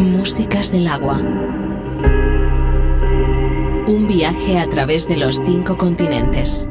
Músicas del agua. Un viaje a través de los cinco continentes.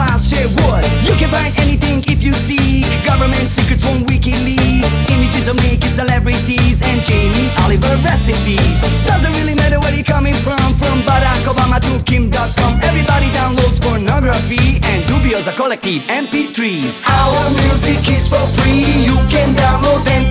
file, share what? You can find anything if you seek. Government secrets on WikiLeaks, images of naked celebrities, and Jamie Oliver recipes. Doesn't really matter where you're coming from, from Barack Obama to Kim Dotcom. Everybody downloads pornography and dubios are collective MP3s. Our music is for free, you can download them.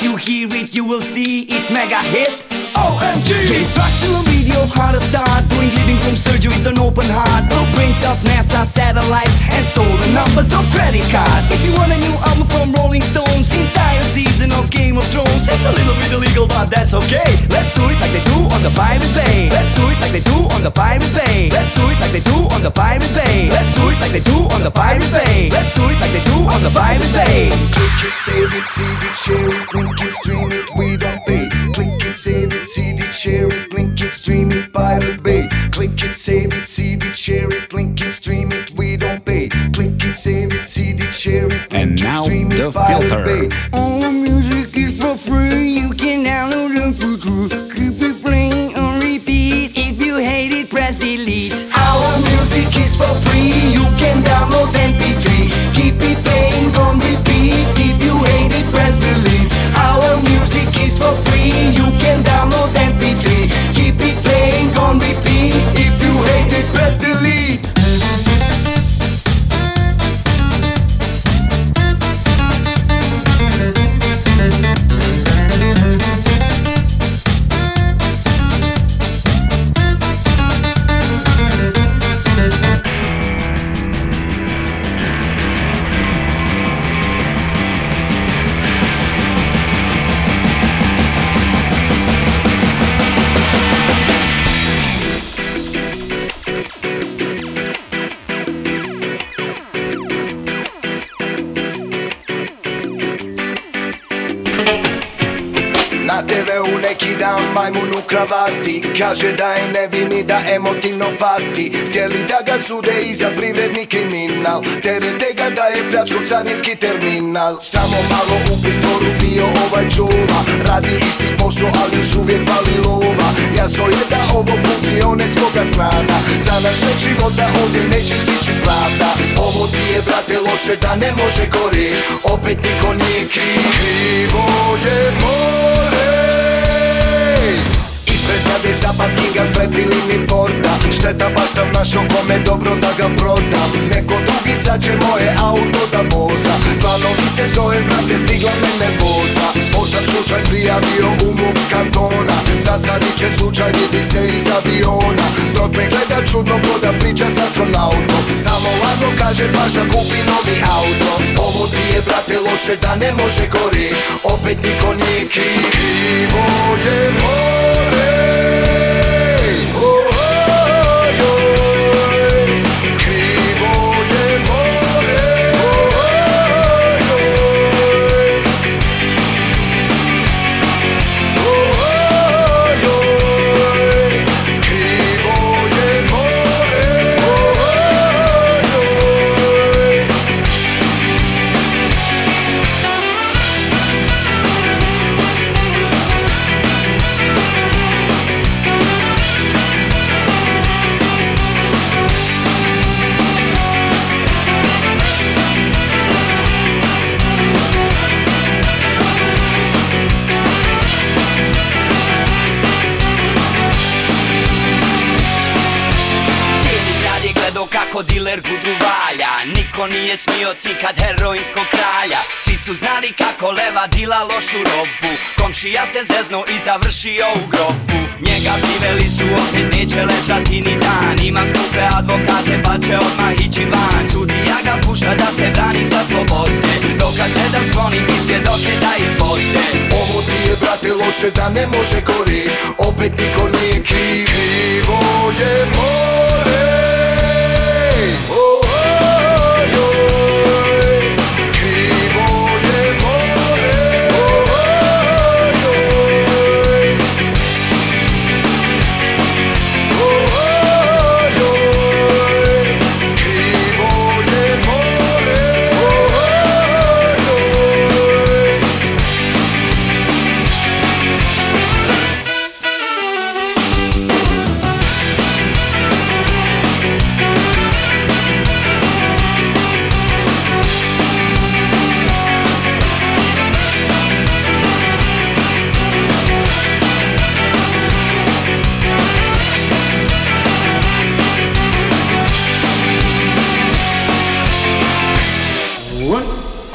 Once you hear it, you will see it's mega hit. OMG! Get back your heart to start doing living room surgeries on open heart. Blueprints of NASA satellites and stolen numbers of credit cards. If you want a new album from Rolling Stones, entire season of Game of Thrones, it's a little bit illegal, but that's okay. Let's do it like they do on the Pirate Bay. Let's do it like they do on the Pirate Bay. Let's do it like they do on the Pirate Bay. Let's do it like they do on the Pirate Bay. Let's do it like they do on the Pirate Bay. Click it, save it, see it, share it, link it, stream it, we don't pay. Click it, save it, see it, share it, link it, stream it, Pirate Bay. Click it, save it, see it, share it, link it, stream it, we don't pay. Click it, save it, see it, share it, And link it, now stream the it, Pirate filter. Bay. All the music is for free. You can download it for free. Keep it playing on repeat. If you hate it, press delete. Our music is for free. You can download MP3. Keep it playing on repeat. If you hate it, press delete. Our music is for free. Kaže da je nevini, da emotivno pati. Htjeli da ga sude i za privredni kriminal. Terete ga da je pljačko carinski terminal. Samo malo u pritoru bio ovaj čuva Radi isti posao, ali još uvijek vali lova. Jasno je da ovo funkcionerskoga strana Za naše života ovdje neće stići pravda Ovo ti je, brate, loše da ne može gori Opet niko nije kriv. Krivo je more Zgrade sa parkinga prepili mi Forda Šteta baš sam našao kome dobro da ga prodam. Neko drugi sad će moje auto da voza. Planovi se znoje, brate, stigla me nervoza. Svoj sam slučaj prijavio u muk kantona. Zastarit će slučaj, vidi se iz aviona. Dok me gleda čudno ko da priča s astronautom. Samo ladno kaže paša kupi novi auto. Ovo ti je, brate, loše da ne može gori Opet niko nije kriv. Krivo je more lošu robu. Komšija se zezno i završio u grobu. Njega priveli su opet neće ležati ni dan. Ima skupe advokate pa će odmah ići van. Sudija ga pušta da se brani sa slobode. Dokaze da skloni i svjedoke da izbode. Ovo ti je, brate, loše da ne može gori. Opet niko nije kriv. Je more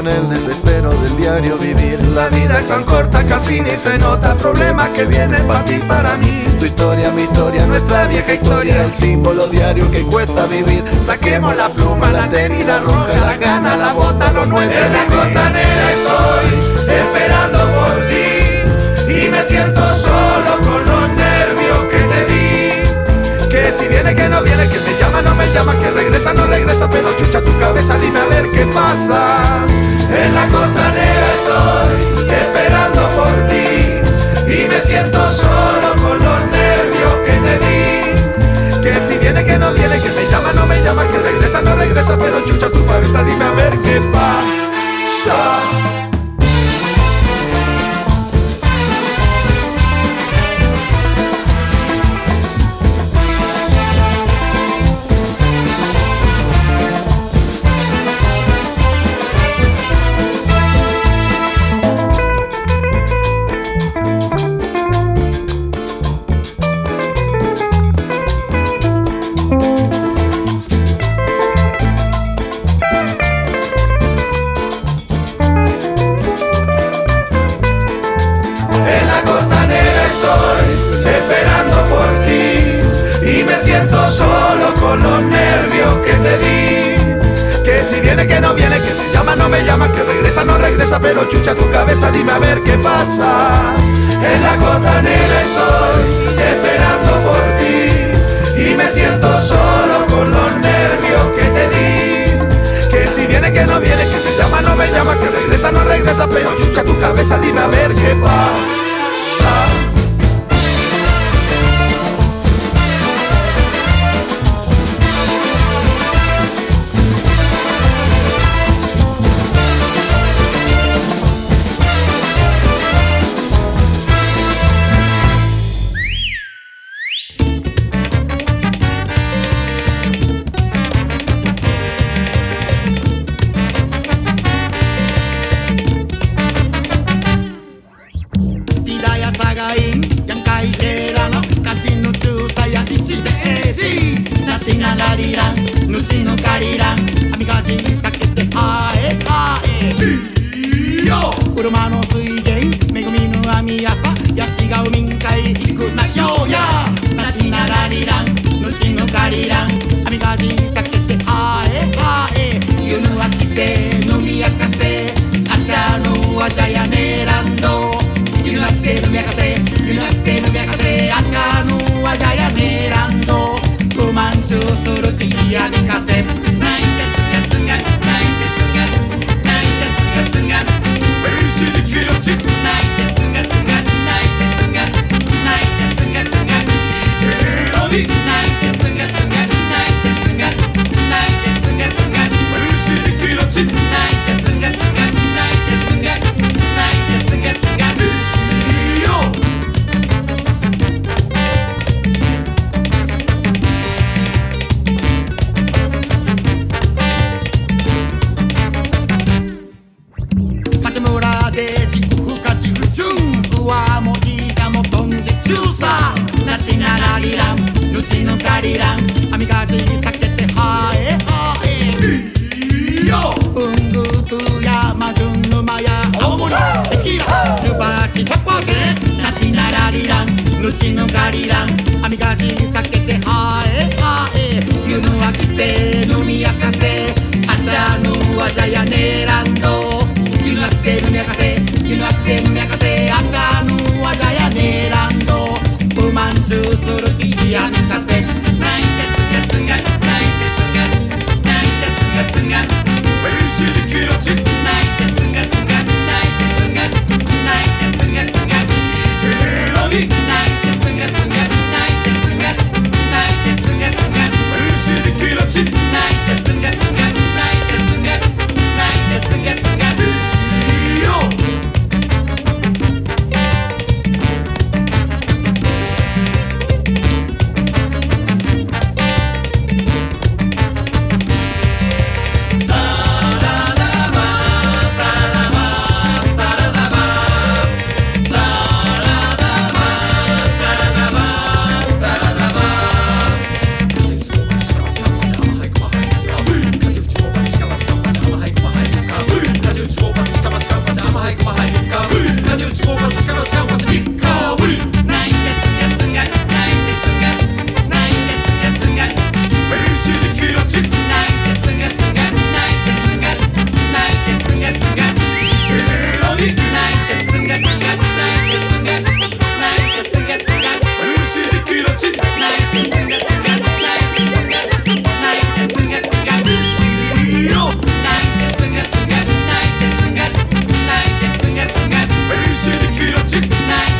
Con el desespero del diario vivir. La vida es tan corta, casi ni se nota. Problemas que vienen para ti, para mí. Tu historia, mi historia, nuestra vieja historia. El símbolo diario que cuesta vivir. Saquemos la pluma, la tenida roja, la gana, la bota, lo nuestro. En la costanera estoy esperando por ti. Y me siento solo con Que si viene, que no viene, que se llama, no me llama, que regresa, no regresa, pero chucha tu cabeza, dime a ver qué pasa. En la costanera estoy esperando por ti y me siento solo con los nervios que te di. Que si viene, que no viene, que se llama, no me llama, que regresa, no regresa, pero chucha tu cabeza, dime a ver qué pasa. Que no viene, que me llama, no me llama, que regresa, no regresa, pero chucha tu cabeza, dime a ver qué pasa. ラリラン網が避けてあえあえ湯の飽きせ飲み明かせ。あちゃぬわざやねらんと Beat a chick tonight.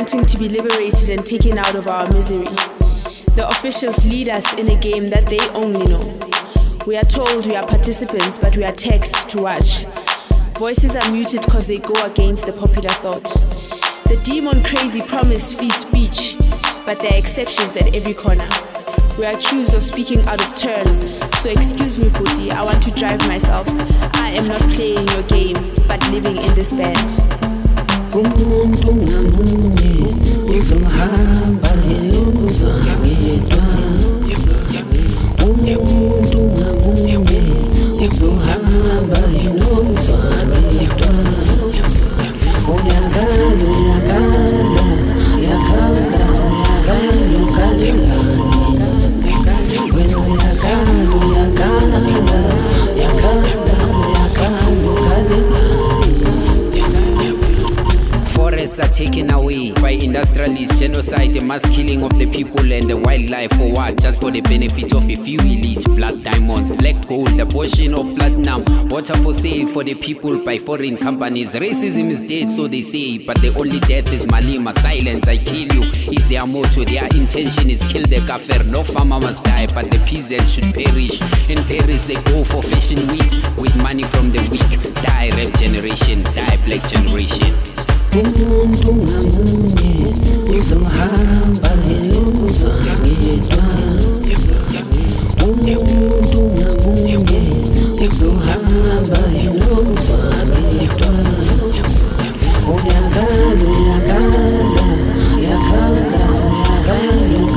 Wanting to be liberated and taken out of our misery. The officials lead us in a game that they only know. We are told we are participants, but we are text to watch. Voices are muted because they go against the popular thought. The demon crazy promise free speech, but there are exceptions at every corner. We are accused of speaking out of turn, so excuse me, Futi, I want to drive myself. I am not playing your game, but living in this band. Umuntu ngamunye uzohamba elokuzangedwa umuntu ngamunye uzohamba elokuzangedwa uyakala uyakala uyakala uyakala ukhalelani wena uyakala uyakala uyakala uyakala Are taken away by industrialists, genocide, the mass killing of the people and the wildlife. For what? Just for the benefit of a few elite. Blood diamonds, black gold, the portion of platinum. Water for sale for the people by foreign companies. Racism is dead, so they say, but the only death is Malima. Silence, I kill you, is their motto. Their intention is kill the kafir. No farmer must die, but the peasant should perish. In Paris, they go for fashion weeks with money from the weak. Die, rap generation, die, black generation. untunga munye uzohamba uzongedwa untunga munye uzohamba uzongedwa uyakalo yakalo yakalo yakalo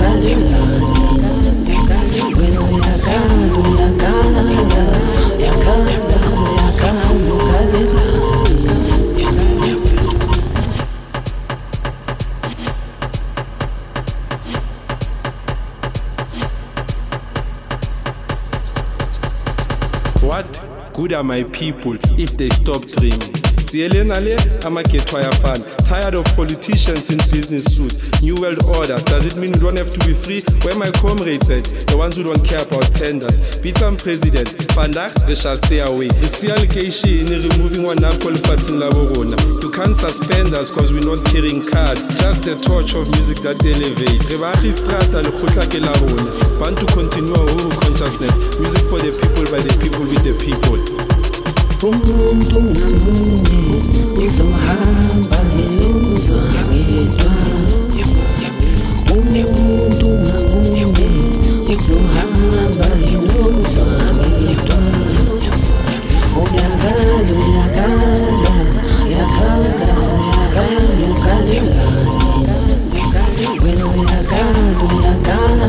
are my people if they stop dreaming? Siyelena le amakhetho ayafana tired of politicians in business suits. new world order. Does it mean we don't have to be free? Where my comrades at? The ones who don't care about tenders. Beat some president. Vandag they shall stay away. See allegation in removing one up lefatsheng la bo you can't suspend us cause we're not carrying cards. Just the torch of music that elevates. Re baagi strata lekgotla ke la rona. Want to continue our consciousness. Music for the people by the people with the people umuntu ngamunye uzohamba elokuzangedwa umuntu ngamunye uzohamba elokuzangedwa uyakala uyakala uyakala uyakala ukhalelani wena uyakala uyakala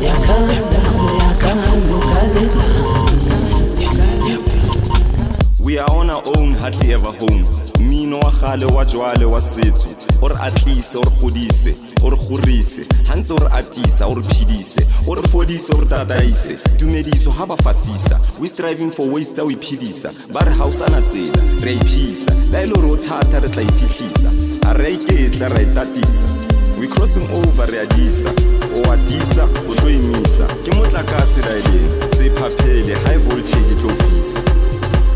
uyakala uyakala ukhalelani we are on our own hardly ever home. Mmino wa gale wa jwale wa setso. O re atlise o re godise o re gorise. Ga ntse o re atisa o re phedise. O re fodise o re tataise. Tumediso ga ba fasisa. We striving for ways tsa o iphedisa. Ba re ga o sana tsela re a iphisa la e le gore o thata re tla ifitlhisa a re a iketla ra itatisa we crossing over re a disa. O atisa o tlo emisa ke motlakase raeleng se phaphele high voltage e tlo fisa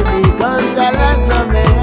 me las promesas.